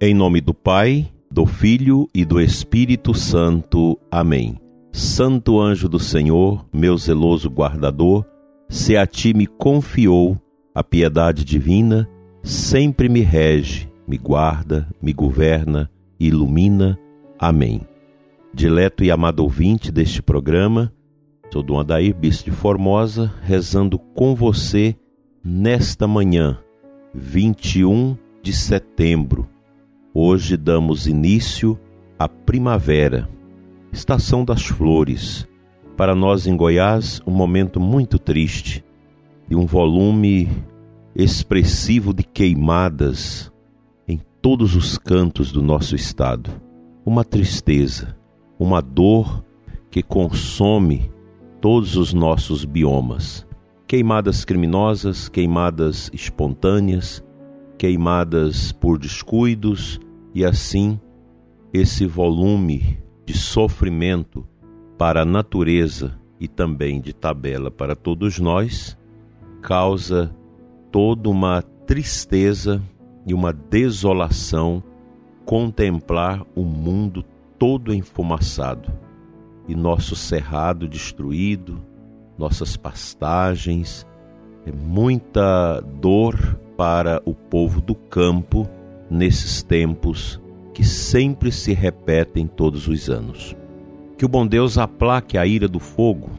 Em nome do Pai, do Filho e do Espírito Santo. Amém. Santo anjo do Senhor, meu zeloso guardador, se a ti me confiou a piedade divina, sempre me rege, me guarda, me governa, ilumina. Amém. Dileto e amado ouvinte deste programa, sou Dom Adair Bispo de Formosa, rezando com você nesta manhã, 21 de setembro Hoje damos início à primavera, estação das flores. Para nós em Goiás, um momento muito triste, de um volume expressivo de queimadas em todos os cantos do nosso estado. Uma tristeza, uma dor que consome todos os nossos biomas. Queimadas criminosas, queimadas espontâneas, queimadas por descuidos, e assim esse volume de sofrimento para a natureza e também de tabela para todos nós causa toda uma tristeza e uma desolação contemplar o mundo todo enfumaçado e nosso cerrado destruído, nossas pastagens, é muita dor para o povo do campo nesses tempos que sempre se repetem todos os anos. Que o bom Deus aplaque a ira do fogo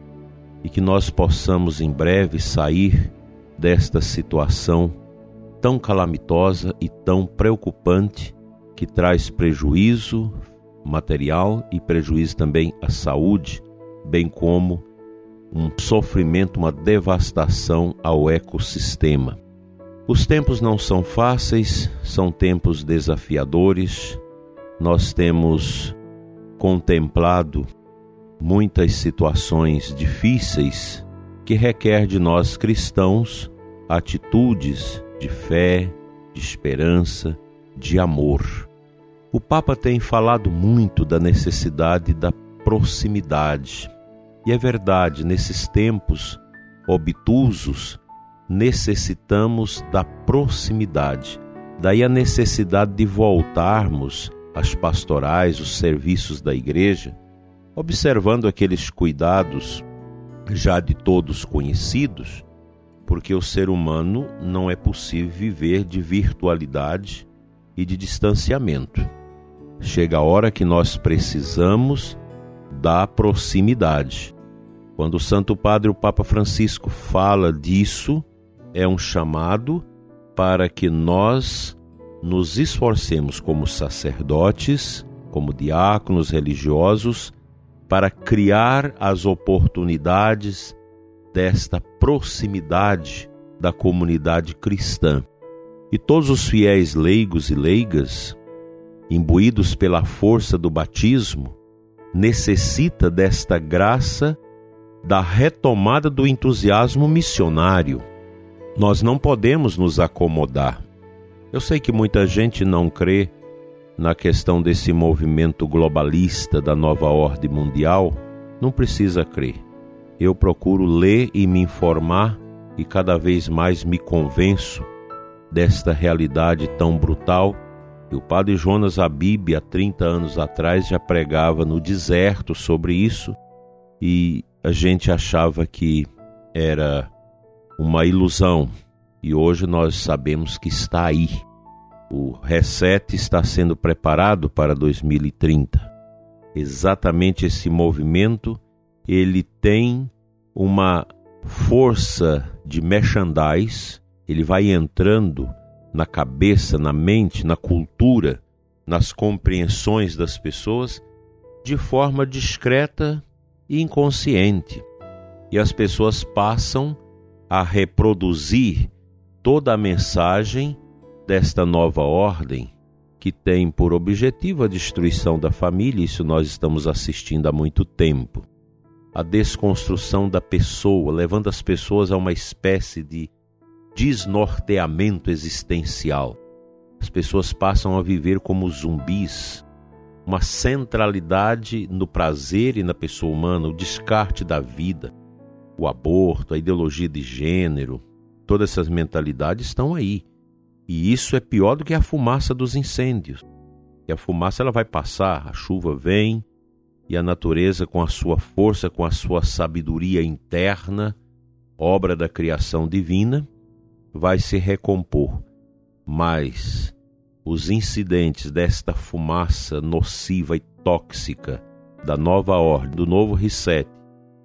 e que nós possamos em breve sair desta situação tão calamitosa e tão preocupante que traz prejuízo material e prejuízo também à saúde, bem como um sofrimento, uma devastação ao ecossistema. Os tempos não são fáceis, são tempos desafiadores. Nós temos contemplado muitas situações difíceis que requer de nós cristãos atitudes de fé, de esperança, de amor. O Papa tem falado muito da necessidade da proximidade. E é verdade, nesses tempos obtusos, necessitamos da proximidade. Daí a necessidade de voltarmos às pastorais, os serviços da igreja, observando aqueles cuidados já de todos conhecidos, porque o ser humano não é possível viver de virtualidade e de distanciamento. Chega a hora que nós precisamos da proximidade. Quando o Santo Padre, o Papa Francisco, fala disso, é um chamado para que nós nos esforcemos como sacerdotes, como diáconos religiosos, para criar as oportunidades desta proximidade da comunidade cristã. E todos os fiéis leigos e leigas, imbuídos pela força do batismo, necessita desta graça da retomada do entusiasmo missionário nós não podemos nos acomodar. Eu sei que muita gente não crê na questão desse movimento globalista da nova ordem mundial. Não precisa crer. Eu procuro ler e me informar e cada vez mais me convenço desta realidade tão brutal. E o padre Jonas Abib, há 30 anos atrás, já pregava no deserto sobre isso e a gente achava que era uma ilusão e hoje nós sabemos que está aí. O reset está sendo preparado para 2030. Exatamente esse movimento, ele tem uma força de merchandise, ele vai entrando na cabeça, na mente, na cultura, nas compreensões das pessoas de forma discreta e inconsciente. E as pessoas passam a reproduzir toda a mensagem desta nova ordem que tem por objetivo a destruição da família, isso nós estamos assistindo há muito tempo. A desconstrução da pessoa, levando as pessoas a uma espécie de desnorteamento existencial. As pessoas passam a viver como zumbis, uma centralidade no prazer e na pessoa humana, o descarte da vida, o aborto, a ideologia de gênero, todas essas mentalidades estão aí. E isso é pior do que a fumaça dos incêndios. E a fumaça ela vai passar, a chuva vem e a natureza com a sua força, com a sua sabedoria interna, obra da criação divina, vai se recompor. Mas os incidentes desta fumaça nociva e tóxica da nova ordem, do novo reset,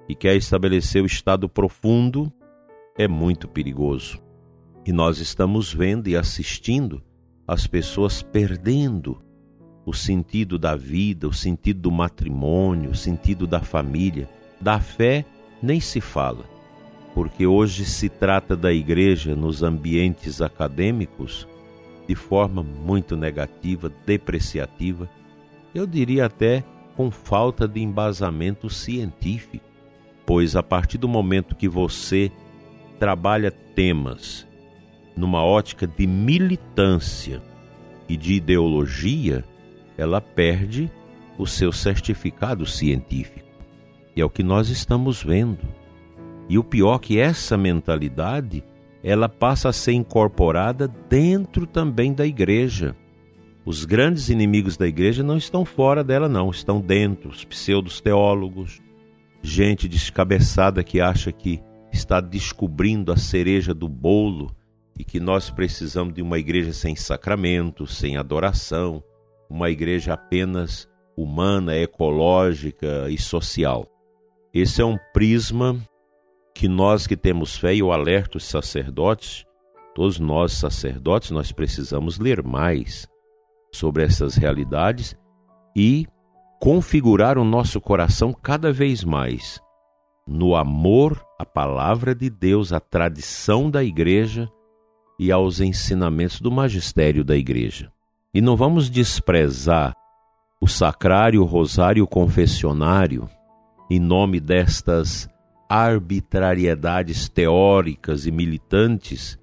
e quer estabelecer o estado profundo, é muito perigoso. E nós estamos vendo e assistindo as pessoas perdendo o sentido da vida, o sentido do matrimônio, o sentido da família. Da fé nem se fala, porque hoje se trata da igreja nos ambientes acadêmicos de forma muito negativa, depreciativa, eu diria até com falta de embasamento científico, pois a partir do momento que você trabalha temas numa ótica de militância e de ideologia, ela perde o seu certificado científico. E é o que nós estamos vendo. E o pior é que essa mentalidade, ela passa a ser incorporada dentro também da igreja. Os grandes inimigos da igreja não estão fora dela não, estão dentro, os pseudos teólogos, gente descabeçada que acha que está descobrindo a cereja do bolo e que nós precisamos de uma igreja sem sacramento, sem adoração, uma igreja apenas humana, ecológica e social. Esse é um prisma que nós que temos fé, e eu alerto os sacerdotes, todos nós sacerdotes, nós precisamos ler mais sobre essas realidades e configurar o nosso coração cada vez mais no amor à palavra de Deus, à tradição da igreja e aos ensinamentos do magistério da igreja. E não vamos desprezar o sacrário, o rosário, o confessionário em nome destas arbitrariedades teóricas e militantes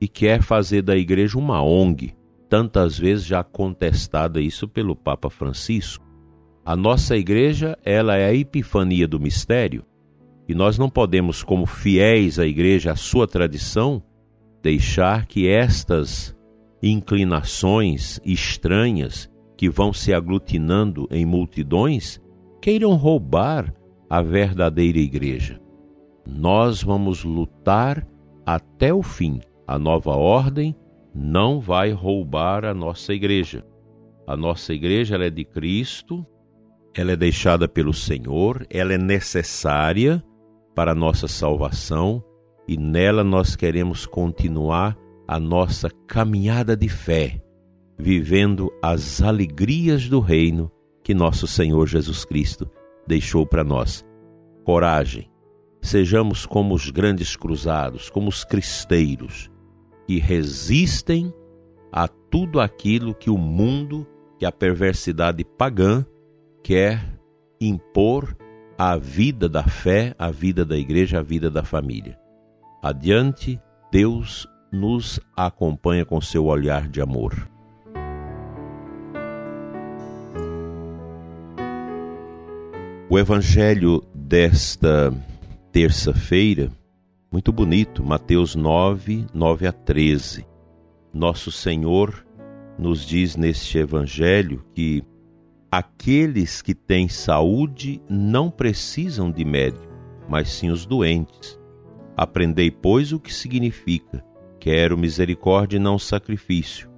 e quer fazer da igreja uma ONG, tantas vezes já contestada isso pelo Papa Francisco. A nossa igreja, ela é a epifania do mistério, e nós não podemos, como fiéis à igreja, à sua tradição, deixar que estas inclinações estranhas que vão se aglutinando em multidões queiram roubar a verdadeira igreja. Nós vamos lutar até o fim. A nova ordem não vai roubar a nossa igreja. A nossa igreja é de Cristo, ela é deixada pelo Senhor, ela é necessária para a nossa salvação e nela nós queremos continuar a nossa caminhada de fé, vivendo as alegrias do reino que nosso Senhor Jesus Cristo deixou para nós. Coragem, sejamos como os grandes cruzados, como os cristeiros, que resistem a tudo aquilo que o mundo, que a perversidade pagã quer impor à vida da fé, à vida da igreja, à vida da família. Adiante, Deus nos acompanha com seu olhar de amor. O evangelho desta terça-feira, muito bonito, Mateus 9, 9 a 13. Nosso Senhor nos diz neste evangelho que aqueles que têm saúde não precisam de médico, mas sim os doentes. Aprendei, pois, o que significa: quero misericórdia e não sacrifício.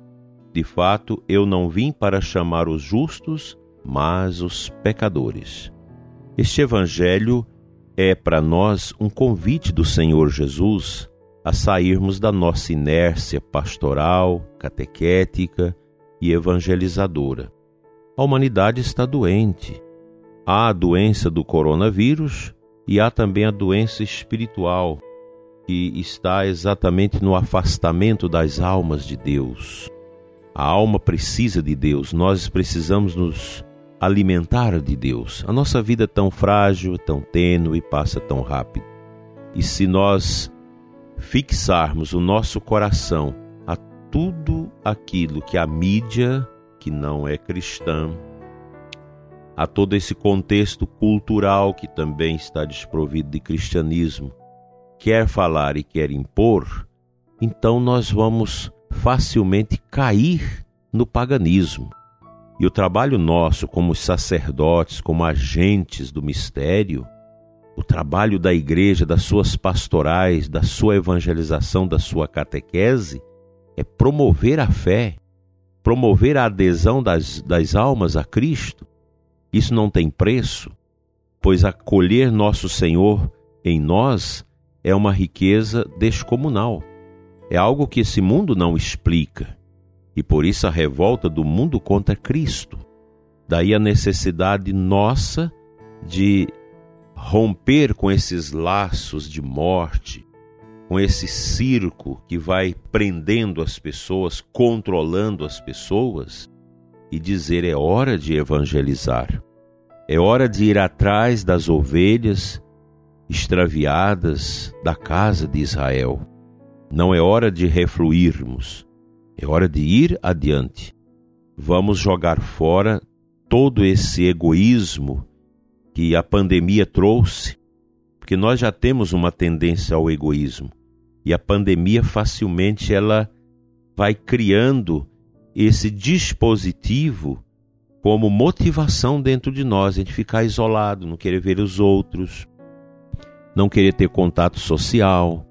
De fato, eu não vim para chamar os justos, mas os pecadores. Este evangelho é para nós um convite do Senhor Jesus a sairmos da nossa inércia pastoral, catequética e evangelizadora. A humanidade está doente. Há a doença do coronavírus e há também a doença espiritual, que está exatamente no afastamento das almas de Deus. A alma precisa de Deus, nós precisamos nos alimentar de Deus. A nossa vida é tão frágil, tão tênue, passa tão rápido. E se nós fixarmos o nosso coração a tudo aquilo que a mídia, que não é cristã, a todo esse contexto cultural que também está desprovido de cristianismo, quer falar e quer impor, então nós vamos facilmente cair no paganismo. E o trabalho nosso como sacerdotes, como agentes do mistério, o trabalho da igreja, das suas pastorais, da sua evangelização, da sua catequese, é promover a fé, promover a adesão das, das almas a Cristo. Isso não tem preço, pois acolher nosso Senhor em nós é uma riqueza descomunal. É algo que esse mundo não explica. E por isso a revolta do mundo contra Cristo. Daí a necessidade nossa de romper com esses laços de morte, com esse circo que vai prendendo as pessoas, controlando as pessoas, e dizer: é hora de evangelizar, é hora de ir atrás das ovelhas extraviadas da casa de Israel. Não é hora de refluirmos, é hora de ir adiante. Vamos jogar fora todo esse egoísmo que a pandemia trouxe, porque nós já temos uma tendência ao egoísmo. E a pandemia facilmente ela vai criando esse dispositivo como motivação dentro de nós, a gente ficar isolado, não querer ver os outros, não querer ter contato social.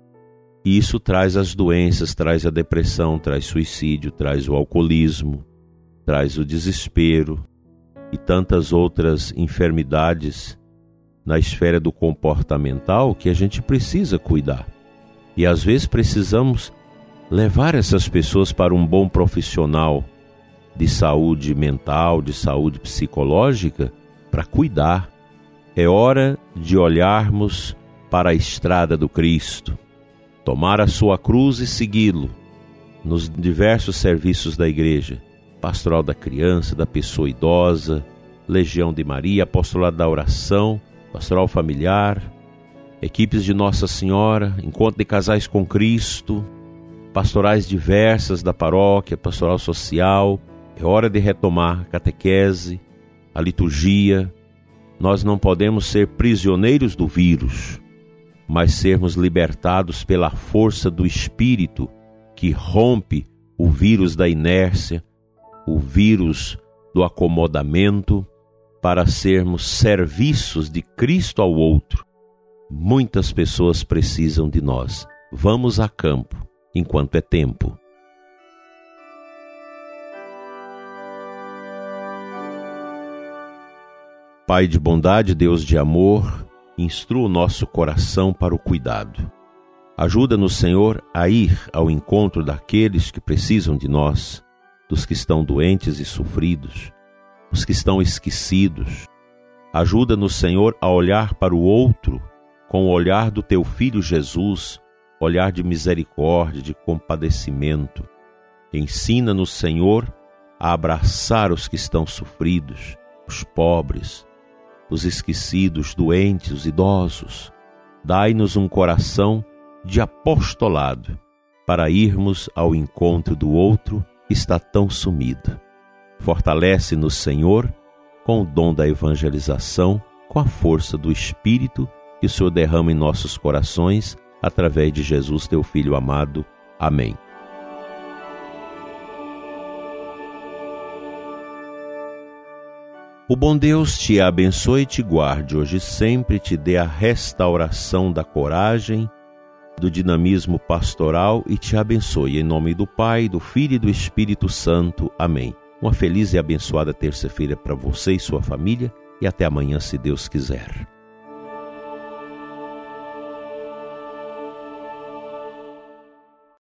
E isso traz as doenças, traz a depressão, traz suicídio, traz o alcoolismo, traz o desespero e tantas outras enfermidades na esfera do comportamental que a gente precisa cuidar. E às vezes precisamos levar essas pessoas para um bom profissional de saúde mental, de saúde psicológica, para cuidar. É hora de olharmos para a estrada do Cristo, tomar a sua cruz e segui-lo nos diversos serviços da igreja, pastoral da criança, da pessoa idosa, Legião de Maria, apostolado da oração, pastoral familiar, equipes de Nossa Senhora, encontro de casais com Cristo, pastorais diversas da paróquia, pastoral social. É hora de retomar a catequese, a liturgia. Nós não podemos ser prisioneiros do vírus mas sermos libertados pela força do Espírito que rompe o vírus da inércia, o vírus do acomodamento, para sermos serviços de Cristo ao outro. Muitas pessoas precisam de nós. Vamos a campo enquanto é tempo. Pai de bondade, Deus de amor, instrua o nosso coração para o cuidado. Ajuda-nos, Senhor, a ir ao encontro daqueles que precisam de nós, dos que estão doentes e sofridos, os que estão esquecidos. Ajuda-nos, Senhor, a olhar para o outro com o olhar do teu filho Jesus, olhar de misericórdia, de compadecimento. Ensina-nos, Senhor, a abraçar os que estão sofridos, os pobres, os esquecidos, doentes, os idosos. Dai-nos um coração de apostolado para irmos ao encontro do outro que está tão sumido. Fortalece-nos, Senhor, com o dom da evangelização, com a força do Espírito que o Senhor derrama em nossos corações, através de Jesus, teu Filho amado. Amém. O bom Deus te abençoe e te guarde hoje sempre te dê a restauração da coragem, do dinamismo pastoral e te abençoe em nome do Pai, do Filho e do Espírito Santo. Amém. Uma feliz e abençoada terça-feira para você e sua família e até amanhã se Deus quiser.